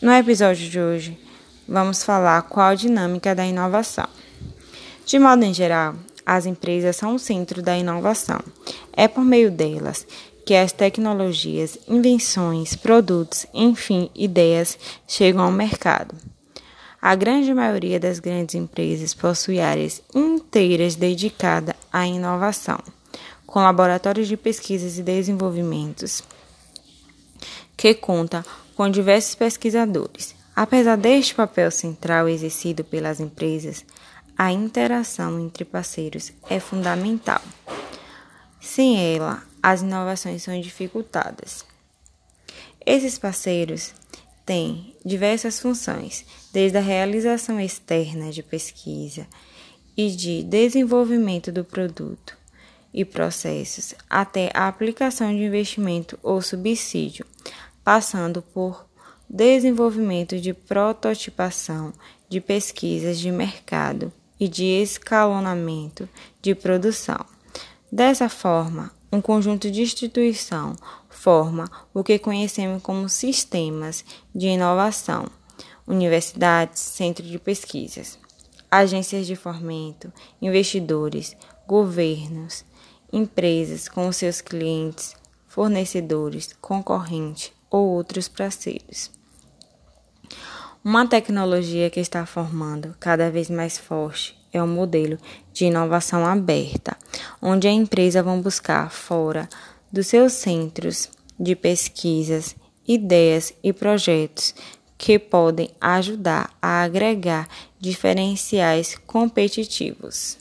No episódio de hoje, vamos falar qual a dinâmica da inovação. De modo em geral, as empresas são o centro da inovação. É por meio delas que as tecnologias, invenções, produtos, enfim, ideias chegam ao mercado. A grande maioria das grandes empresas possui áreas inteiras dedicadas à inovação, com laboratórios de pesquisas e desenvolvimentos que conta com diversos pesquisadores. Apesar deste papel central exercido pelas empresas, a interação entre parceiros é fundamental. Sem ela, as inovações são dificultadas. Esses parceiros têm diversas funções, desde a realização externa de pesquisa e de desenvolvimento do produto e processos, até a aplicação de investimento ou subsídio, passando por desenvolvimento de prototipação de pesquisas de mercado e de escalonamento de produção. Dessa forma, um conjunto de instituição forma o que conhecemos como sistemas de inovação, universidades, centros de pesquisas, agências de fomento, investidores, governos, empresas com seus clientes, fornecedores, concorrentes, ou outros parceiros. Uma tecnologia que está formando cada vez mais forte é o modelo de inovação aberta, onde a empresa vão buscar fora dos seus centros de pesquisas, ideias e projetos que podem ajudar a agregar diferenciais competitivos.